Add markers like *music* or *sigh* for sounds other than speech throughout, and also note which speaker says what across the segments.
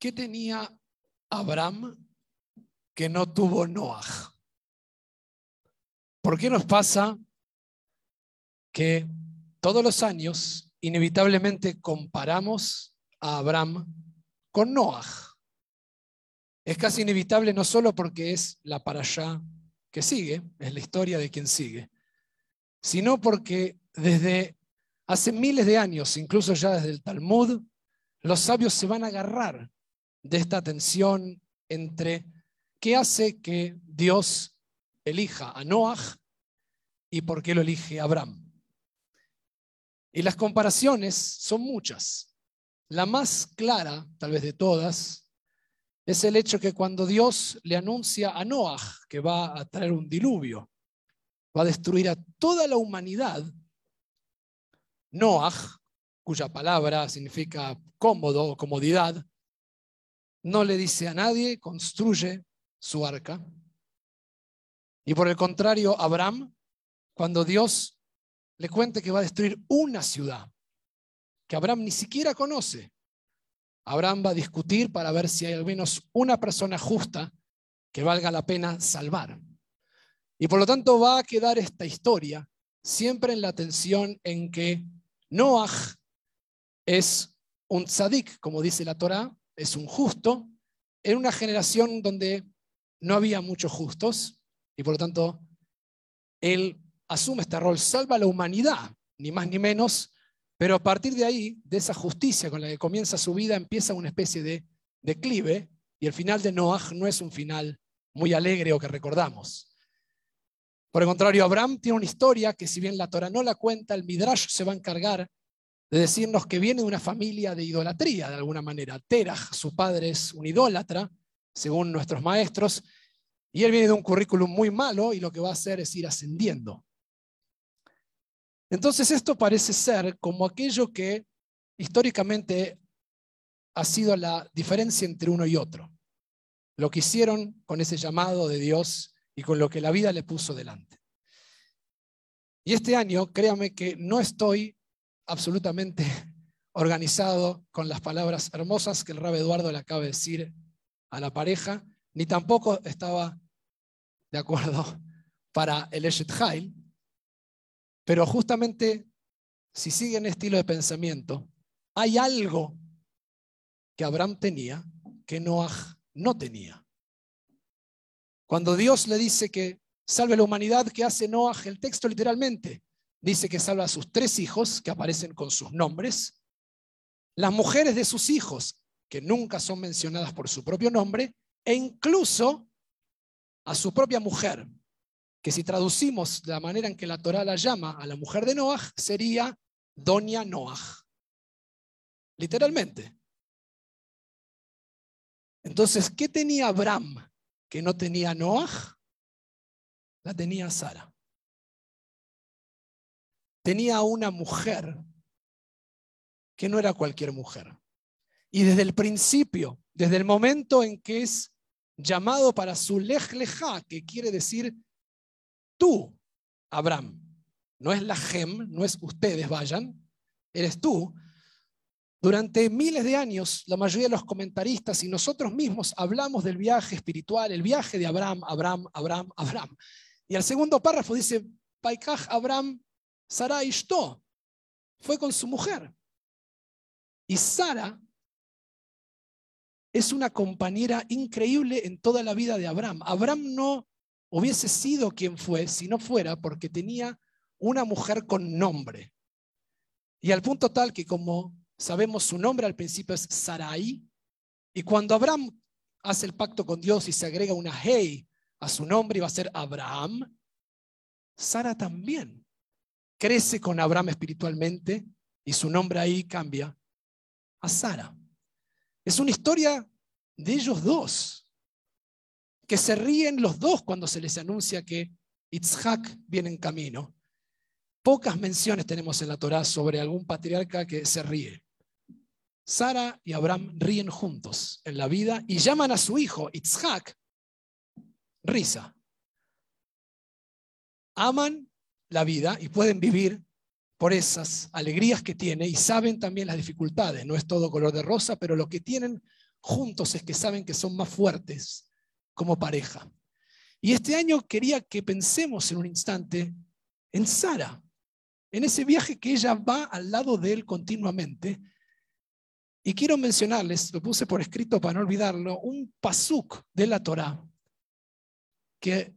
Speaker 1: ¿qué tenía Abraham que no tuvo Noah? ¿Por qué nos pasa que todos los años inevitablemente comparamos a Abraham con Noah? Es casi inevitable no solo porque es la para allá que sigue, es la historia de quien sigue, sino porque desde hace miles de años, incluso ya desde el Talmud, los sabios se van a agarrar de esta tensión entre qué hace que Dios elija a Noah y por qué lo elige Abraham. Y las comparaciones son muchas. La más clara, tal vez de todas, es el hecho que cuando Dios le anuncia a Noah que va a traer un diluvio, va a destruir a toda la humanidad, Noah, cuya palabra significa cómodo o comodidad, no le dice a nadie, construye su arca. Y por el contrario, Abraham, cuando Dios le cuente que va a destruir una ciudad que Abraham ni siquiera conoce, Abraham va a discutir para ver si hay al menos una persona justa que valga la pena salvar. Y por lo tanto va a quedar esta historia siempre en la tensión en que Noah es un tzadik, como dice la Torah, es un justo, en una generación donde no había muchos justos y por lo tanto él asume este rol, salva a la humanidad, ni más ni menos, pero a partir de ahí, de esa justicia con la que comienza su vida, empieza una especie de declive y el final de Noah no es un final muy alegre o que recordamos. Por el contrario, Abraham tiene una historia que si bien la Torah no la cuenta, el Midrash se va a encargar de decirnos que viene de una familia de idolatría, de alguna manera. Terah, su padre es un idólatra, según nuestros maestros, y él viene de un currículum muy malo y lo que va a hacer es ir ascendiendo. Entonces esto parece ser como aquello que históricamente ha sido la diferencia entre uno y otro. Lo que hicieron con ese llamado de Dios y con lo que la vida le puso delante. Y este año, créame que no estoy absolutamente organizado con las palabras hermosas que el Rab Eduardo le acaba de decir a la pareja, ni tampoco estaba de acuerdo para el Eshet Hail, pero justamente si siguen estilo de pensamiento, hay algo que Abraham tenía que Noah no tenía. Cuando Dios le dice que salve la humanidad, ¿qué hace Noah? El texto literalmente dice que salva a sus tres hijos, que aparecen con sus nombres, las mujeres de sus hijos, que nunca son mencionadas por su propio nombre, e incluso a su propia mujer, que si traducimos la manera en que la Torah la llama a la mujer de Noah, sería Doña Noah. Literalmente. Entonces, ¿qué tenía Abraham que no tenía Noah, la tenía Sara. Tenía una mujer que no era cualquier mujer. Y desde el principio, desde el momento en que es llamado para su lej que quiere decir tú, Abraham, no es la gem, no es ustedes vayan, eres tú, durante miles de años, la mayoría de los comentaristas y nosotros mismos hablamos del viaje espiritual, el viaje de Abraham, Abraham, Abraham, Abraham. Y el segundo párrafo dice, Paikaj Abraham, Sara Ishto, fue con su mujer. Y Sara es una compañera increíble en toda la vida de Abraham. Abraham no hubiese sido quien fue si no fuera porque tenía una mujer con nombre. Y al punto tal que como Sabemos su nombre al principio es Sarai. Y cuando Abraham hace el pacto con Dios y se agrega una hey a su nombre y va a ser Abraham, Sara también crece con Abraham espiritualmente y su nombre ahí cambia a Sara. Es una historia de ellos dos, que se ríen los dos cuando se les anuncia que Itzhak viene en camino. Pocas menciones tenemos en la Torá sobre algún patriarca que se ríe. Sara y Abraham ríen juntos en la vida y llaman a su hijo Itzhak risa. Aman la vida y pueden vivir por esas alegrías que tiene y saben también las dificultades. No es todo color de rosa, pero lo que tienen juntos es que saben que son más fuertes como pareja. Y este año quería que pensemos en un instante en Sara, en ese viaje que ella va al lado de él continuamente. Y quiero mencionarles, lo puse por escrito para no olvidarlo, un pasuk de la Torá que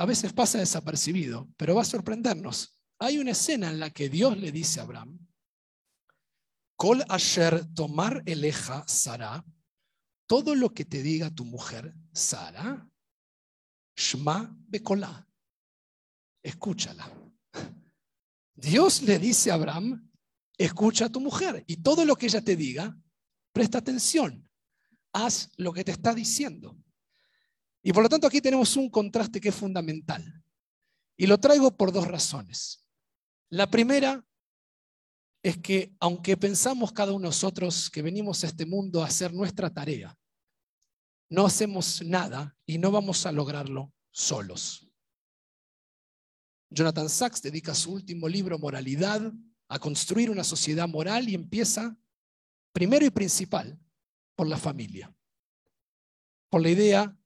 Speaker 1: a veces pasa desapercibido, pero va a sorprendernos. Hay una escena en la que Dios le dice a Abraham, Kol asher tomar eleja Sara, todo lo que te diga tu mujer, Sara, Shma Bekolá, escúchala. Dios le dice a Abraham, escucha a tu mujer y todo lo que ella te diga, presta atención, haz lo que te está diciendo. Y por lo tanto aquí tenemos un contraste que es fundamental. Y lo traigo por dos razones. La primera es que aunque pensamos cada uno de nosotros que venimos a este mundo a hacer nuestra tarea, no hacemos nada y no vamos a lograrlo solos. Jonathan Sachs dedica su último libro, Moralidad, a construir una sociedad moral y empieza, primero y principal, por la familia. Por la idea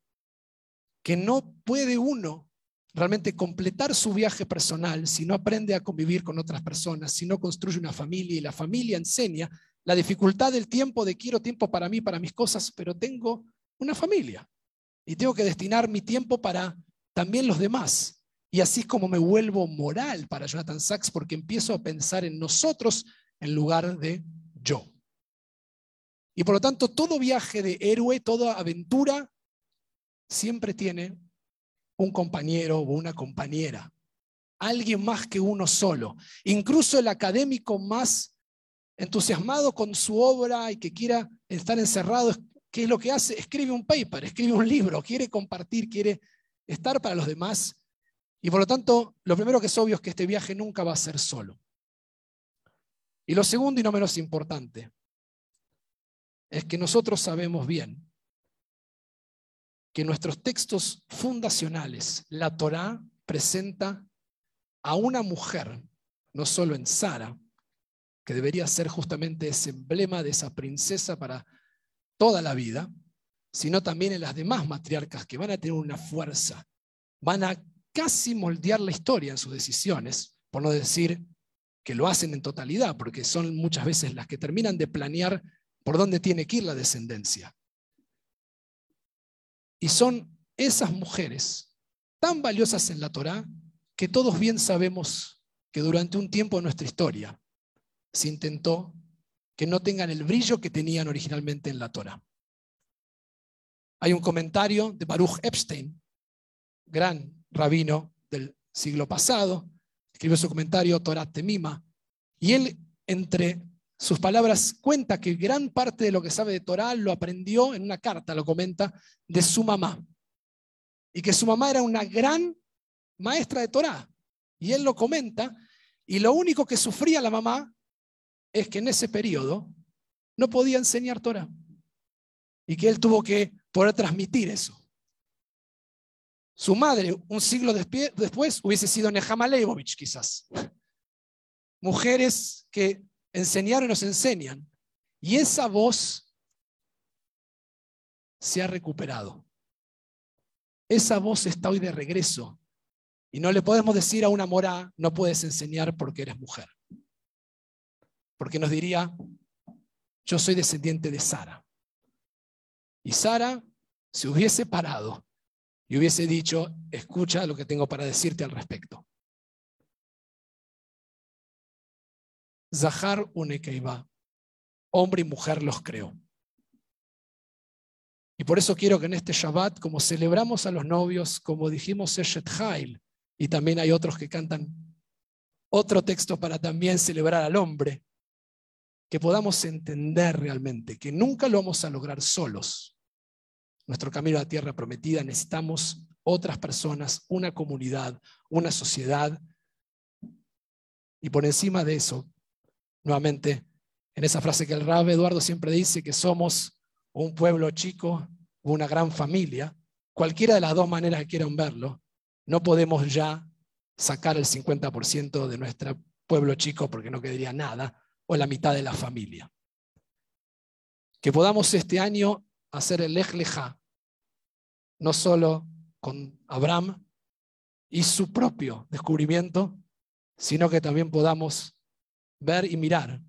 Speaker 1: que no puede uno realmente completar su viaje personal si no aprende a convivir con otras personas, si no construye una familia y la familia enseña la dificultad del tiempo, de quiero tiempo para mí, para mis cosas, pero tengo una familia y tengo que destinar mi tiempo para también los demás. Y así como me vuelvo moral para Jonathan Sachs porque empiezo a pensar en nosotros en lugar de yo. Y por lo tanto, todo viaje de héroe, toda aventura, siempre tiene un compañero o una compañera, alguien más que uno solo. Incluso el académico más entusiasmado con su obra y que quiera estar encerrado, ¿qué es lo que hace? Escribe un paper, escribe un libro, quiere compartir, quiere estar para los demás y por lo tanto, lo primero que es obvio es que este viaje nunca va a ser solo. Y lo segundo y no menos importante es que nosotros sabemos bien que nuestros textos fundacionales, la Torá presenta a una mujer, no solo en Sara, que debería ser justamente ese emblema de esa princesa para toda la vida, sino también en las demás matriarcas que van a tener una fuerza, van a casi moldear la historia en sus decisiones, por no decir que lo hacen en totalidad, porque son muchas veces las que terminan de planear por dónde tiene que ir la descendencia. Y son esas mujeres tan valiosas en la Torá que todos bien sabemos que durante un tiempo de nuestra historia se intentó que no tengan el brillo que tenían originalmente en la Torá. Hay un comentario de Baruch Epstein, gran rabino del siglo pasado, escribió su comentario Torah Temima, y él entre sus palabras cuenta que gran parte de lo que sabe de Torah lo aprendió en una carta, lo comenta, de su mamá. Y que su mamá era una gran maestra de Torah. Y él lo comenta, y lo único que sufría la mamá es que en ese periodo no podía enseñar Torah. Y que él tuvo que poder transmitir eso. Su madre, un siglo después, hubiese sido Nehama Leibovich, quizás. *laughs* Mujeres que enseñaron y nos enseñan. Y esa voz se ha recuperado. Esa voz está hoy de regreso. Y no le podemos decir a una mora, no puedes enseñar porque eres mujer. Porque nos diría, yo soy descendiente de Sara. Y Sara se hubiese parado y hubiese dicho, escucha lo que tengo para decirte al respecto. Zahar Unekeiba, hombre y mujer los creó. Y por eso quiero que en este Shabbat, como celebramos a los novios, como dijimos Eshet Hail, y también hay otros que cantan otro texto para también celebrar al hombre, que podamos entender realmente que nunca lo vamos a lograr solos, nuestro camino a la tierra prometida, necesitamos otras personas, una comunidad, una sociedad. Y por encima de eso, nuevamente, en esa frase que el Rab Eduardo siempre dice, que somos un pueblo chico, una gran familia, cualquiera de las dos maneras que quieran verlo, no podemos ya sacar el 50% de nuestro pueblo chico porque no quedaría nada, o la mitad de la familia. Que podamos este año hacer el Lej Lejá, no solo con Abraham y su propio descubrimiento, sino que también podamos ver y mirar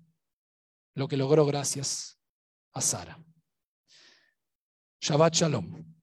Speaker 1: lo que logró gracias a Sara. Shabbat Shalom.